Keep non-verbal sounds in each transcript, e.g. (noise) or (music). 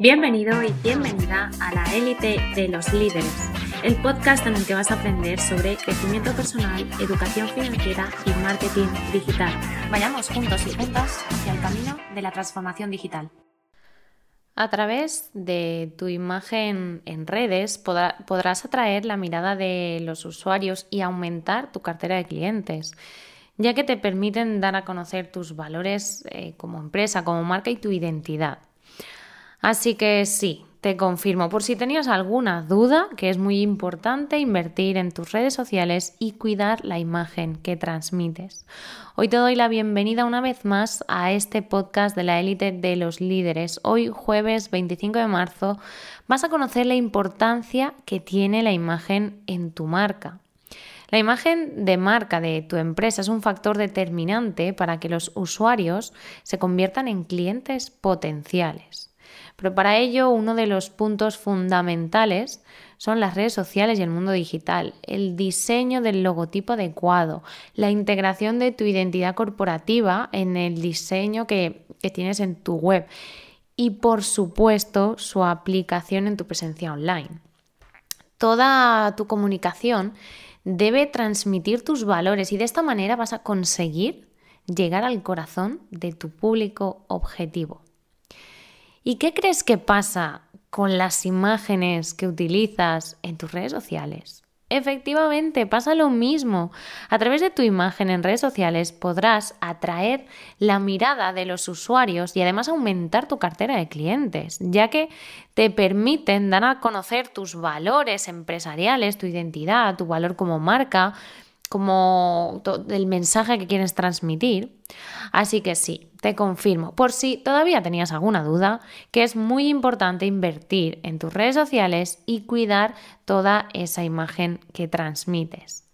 Bienvenido y bienvenida a la élite de los líderes, el podcast en el que vas a aprender sobre crecimiento personal, educación financiera y marketing digital. Vayamos juntos y juntas hacia el camino de la transformación digital. A través de tu imagen en redes podrás atraer la mirada de los usuarios y aumentar tu cartera de clientes ya que te permiten dar a conocer tus valores eh, como empresa, como marca y tu identidad. Así que sí, te confirmo, por si tenías alguna duda, que es muy importante invertir en tus redes sociales y cuidar la imagen que transmites. Hoy te doy la bienvenida una vez más a este podcast de la élite de los líderes. Hoy, jueves 25 de marzo, vas a conocer la importancia que tiene la imagen en tu marca. La imagen de marca de tu empresa es un factor determinante para que los usuarios se conviertan en clientes potenciales. Pero para ello uno de los puntos fundamentales son las redes sociales y el mundo digital, el diseño del logotipo adecuado, la integración de tu identidad corporativa en el diseño que, tienes en tu web y por supuesto su aplicación en tu presencia online. Toda tu comunicación debe transmitir tus valores y de esta manera vas a conseguir llegar al corazón de tu público objetivo. ¿Y qué crees que pasa con las imágenes que utilizas en tus redes sociales? Efectivamente, pasa lo mismo. A través de tu imagen en redes sociales podrás atraer la mirada de los usuarios y además aumentar tu cartera de clientes, ya que te permiten dar a conocer tus valores empresariales, tu identidad, tu valor como marca, como el mensaje que quieres transmitir. Así que sí, te confirmo, por si todavía tenías alguna duda, que es muy importante invertir en tus redes sociales y cuidar toda esa imagen que transmites.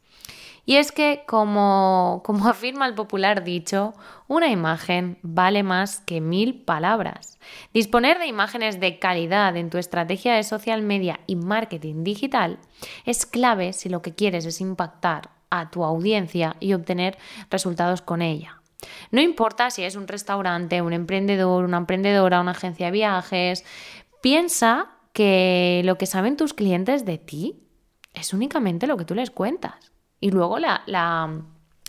Y es que, como, como (laughs) afirma el popular dicho, una imagen vale más que mil palabras. Disponer de imágenes de calidad en tu estrategia de social media y marketing digital es clave si lo que quieres es impactar a tu audiencia y obtener resultados con ella. No importa si es un restaurante, un emprendedor, una emprendedora, una agencia de viajes, piensa que lo que saben tus clientes de ti es únicamente lo que tú les cuentas. Y luego la, la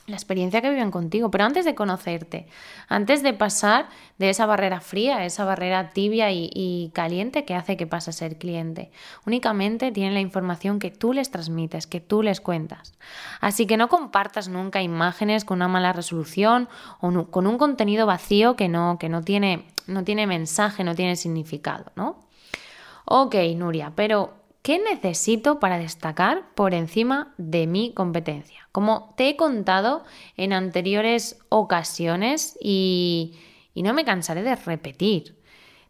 la experiencia que viven contigo, pero antes de conocerte, antes de pasar de esa barrera fría, esa barrera tibia y, caliente que hace que pase a ser cliente, únicamente tienen la información que tú les transmites, que tú les cuentas. Así que no compartas nunca imágenes con una mala resolución o con un contenido vacío que no, que no tiene, no tiene mensaje, no tiene significado, ¿no? Ok, Nuria, pero ¿Qué necesito para destacar por encima de mi competencia? Como te he contado en anteriores ocasiones y, no me cansaré de repetir,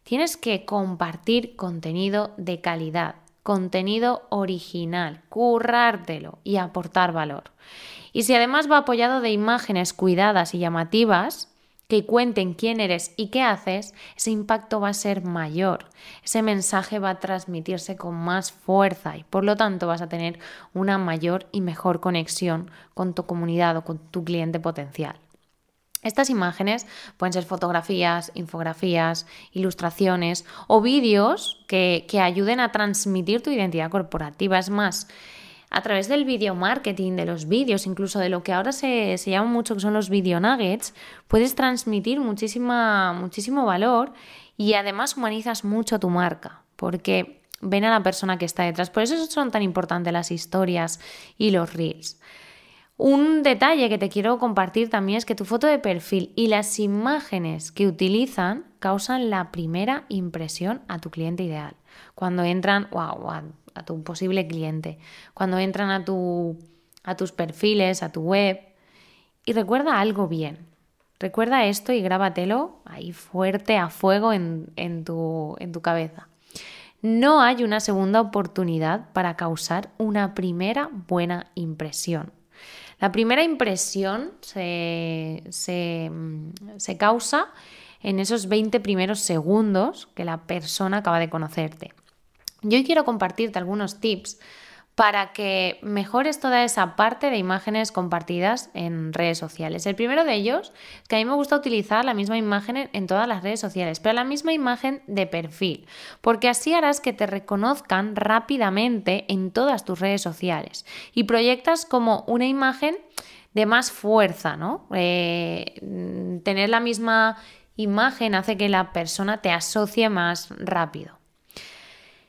tienes que compartir contenido de calidad, contenido original, currártelo y aportar valor. Y si además va apoyado de imágenes cuidadas y llamativas, que cuenten quién eres y qué haces, ese impacto va a ser mayor. Ese mensaje va a transmitirse con más fuerza y por lo tanto vas a tener una mayor y mejor conexión con tu comunidad o con tu cliente potencial. Estas imágenes pueden ser fotografías, infografías, ilustraciones o vídeos que, que ayuden a transmitir tu identidad corporativa. Es más, a través del video marketing, de los vídeos, incluso de lo que ahora se, llama mucho que son los video nuggets, puedes transmitir muchísima, muchísimo valor y además humanizas mucho tu marca, porque ven a la persona que está detrás. Por eso son tan importantes las historias y los reels. Un detalle que te quiero compartir también es que tu foto de perfil y las imágenes que utilizan causan la primera impresión a tu cliente ideal. Cuando entran, wow, a tu posible cliente, cuando entran a, tu, a tus perfiles, a tu web. Y recuerda algo bien. Recuerda esto y grábatelo ahí fuerte a fuego en tu cabeza. No hay una segunda oportunidad para causar una primera buena impresión. La primera impresión se, se, se, causa en esos 20 primeros segundos que la persona acaba de conocerte. Yo quiero compartirte algunos tips para que mejores toda esa parte de imágenes compartidas en redes sociales. El primero de ellos que a mí me gusta utilizar la misma imagen en todas las redes sociales, pero la misma imagen de perfil, porque así harás que te reconozcan rápidamente en todas tus redes sociales y proyectas como una imagen de más fuerza, ¿no? Eh, tener la misma imagen hace que la persona te asocie más rápido.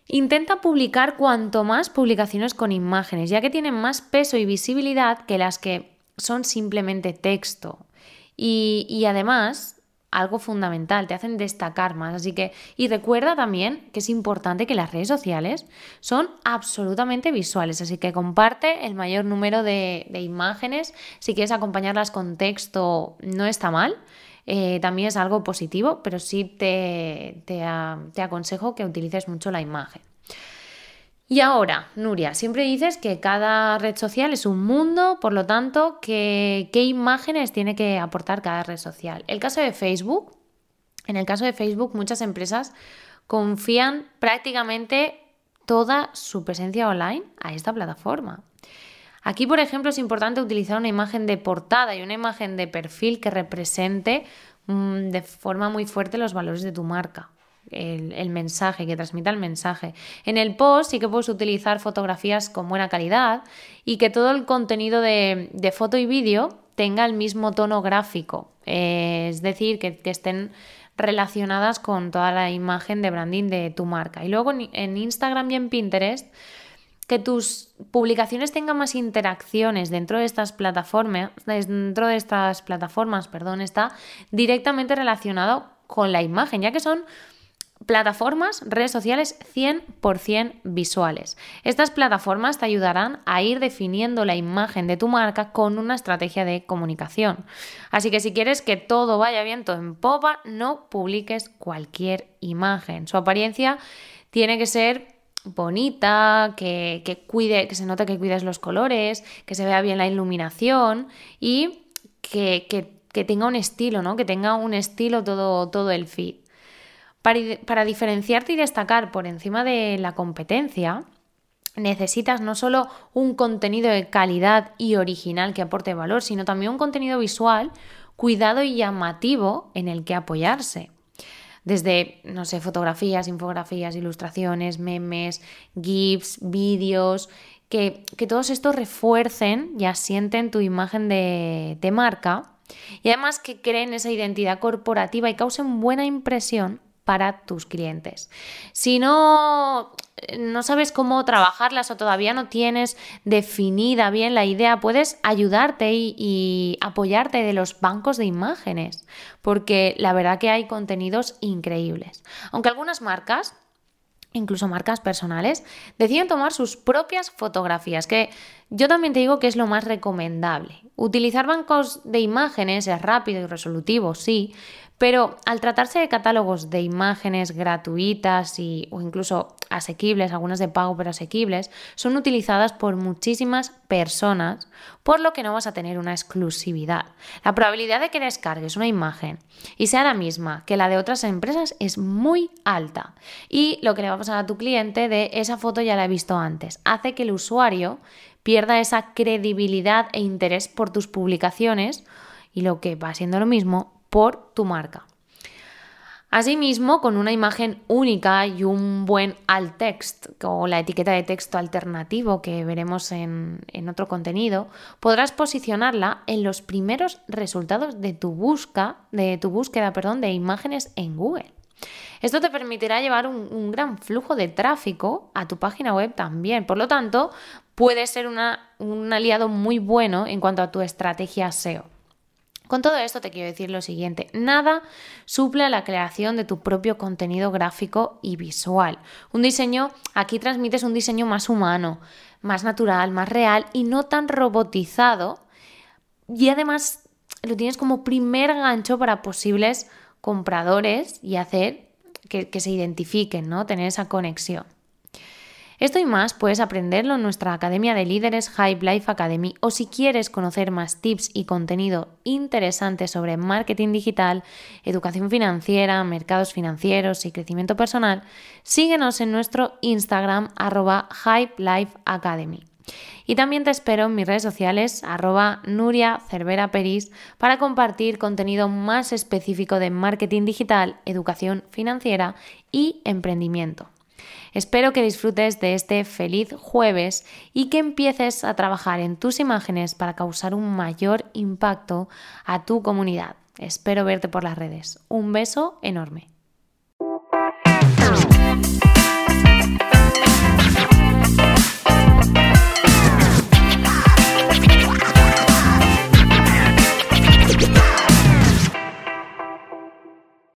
Intenta publicar cuanto más publicaciones con imágenes, ya que tienen más peso y visibilidad que las que son simplemente texto. Y, además, algo fundamental, te hacen destacar más. Así que, y recuerda también que es importante que las redes sociales son absolutamente visuales, así que comparte el mayor número de, de imágenes. Si quieres acompañarlas con texto, no está mal. Eh, también es algo positivo, pero sí te, te, aconsejo que utilices mucho la imagen. Y ahora, Nuria, siempre dices que cada red social es un mundo, por lo tanto, ¿qué imágenes tiene que aportar cada red social? El caso de Facebook, en el caso de Facebook, muchas empresas confían prácticamente toda su presencia online a esta plataforma. Aquí, por ejemplo, es importante utilizar una imagen de portada y una imagen de perfil que represente mm, de forma muy fuerte los valores de tu marca. El, mensaje, que transmita el mensaje. En el post sí que puedes utilizar fotografías con buena calidad y que todo el contenido de, foto y vídeo tenga el mismo tono gráfico, eh, es decir, que, estén relacionadas con toda la imagen de branding de tu marca. Y luego en Instagram y en Pinterest que tus publicaciones tengan más interacciones dentro de estas plataformas, dentro de estas plataformas, perdón, está directamente relacionado con la imagen, ya que son plataformas, redes sociales 100% visuales. Estas plataformas te ayudarán a ir definiendo la imagen de tu marca con una estrategia de comunicación. Así que si quieres que todo vaya viento en popa, no publiques cualquier imagen. Su apariencia tiene que ser bonita, que, cuide, que se note que cuides los colores, que se vea bien la iluminación y que, tenga un estilo, ¿no? Que tenga un estilo todo, todo el feed. Para, para diferenciarte y destacar por encima de la competencia, necesitas no solo un contenido de calidad y original que aporte valor, sino también un contenido visual, cuidado y llamativo en el que apoyarse desde, no sé, fotografías, infografías, ilustraciones, memes, GIFs, vídeos, que, todos estos refuercen y asienten tu imagen de, de marca. Y además que creen esa identidad corporativa y causen buena impresión para tus clientes. Si no no sabes cómo trabajarlas o todavía no tienes definida bien la idea, puedes ayudarte y, apoyarte de los bancos de imágenes, porque la verdad que hay contenidos increíbles. Aunque algunas marcas incluso marcas personales, deciden tomar sus propias fotografías, que yo también te digo que es lo más recomendable. Utilizar bancos de imágenes es rápido y resolutivo, sí, pero al tratarse de catálogos de imágenes gratuitas y, o incluso asequibles, algunas de pago pero asequibles, son utilizadas por muchísimas personas, por lo que no vas a tener una exclusividad. La probabilidad de que descargues una imagen y sea la misma que la de otras empresas es muy alta. Y lo que le va a pasar a tu cliente de esa foto ya la he visto antes, hace que el usuario pierda esa credibilidad e interés por tus publicaciones y lo que va siendo lo mismo por tu marca. Asimismo, con una imagen única y un buen alt text o la etiqueta de texto alternativo que veremos en, otro contenido, podrás posicionarla en los primeros resultados de tu, busca, de tu búsqueda perdón, de imágenes en Google. Esto te permitirá llevar un, un, gran flujo de tráfico a tu página web también. Por lo tanto, puede ser un aliado muy bueno en cuanto a tu estrategia SEO. Con todo esto te quiero decir lo siguiente, nada suple la creación de tu propio contenido gráfico y visual. Un diseño, aquí transmites un diseño más humano, más natural, más real y no tan robotizado. Y además lo tienes como primer gancho para posibles compradores y hacer que, que se identifiquen, ¿no? Tener esa conexión. Esto y más puedes aprenderlo en nuestra Academia de Líderes Hype Life Academy o si quieres conocer más tips y contenido interesante sobre marketing digital, educación financiera, mercados financieros y crecimiento personal, síguenos en nuestro Instagram arroba Hype Life Academy. Y también te espero en mis redes sociales, arroba Nuria Cervera Peris, para compartir contenido más específico de marketing digital, educación financiera y emprendimiento. Espero que disfrutes de este feliz jueves y que empieces a trabajar en tus imágenes para causar un mayor impacto a tu comunidad. Espero verte por las redes. Un beso enorme.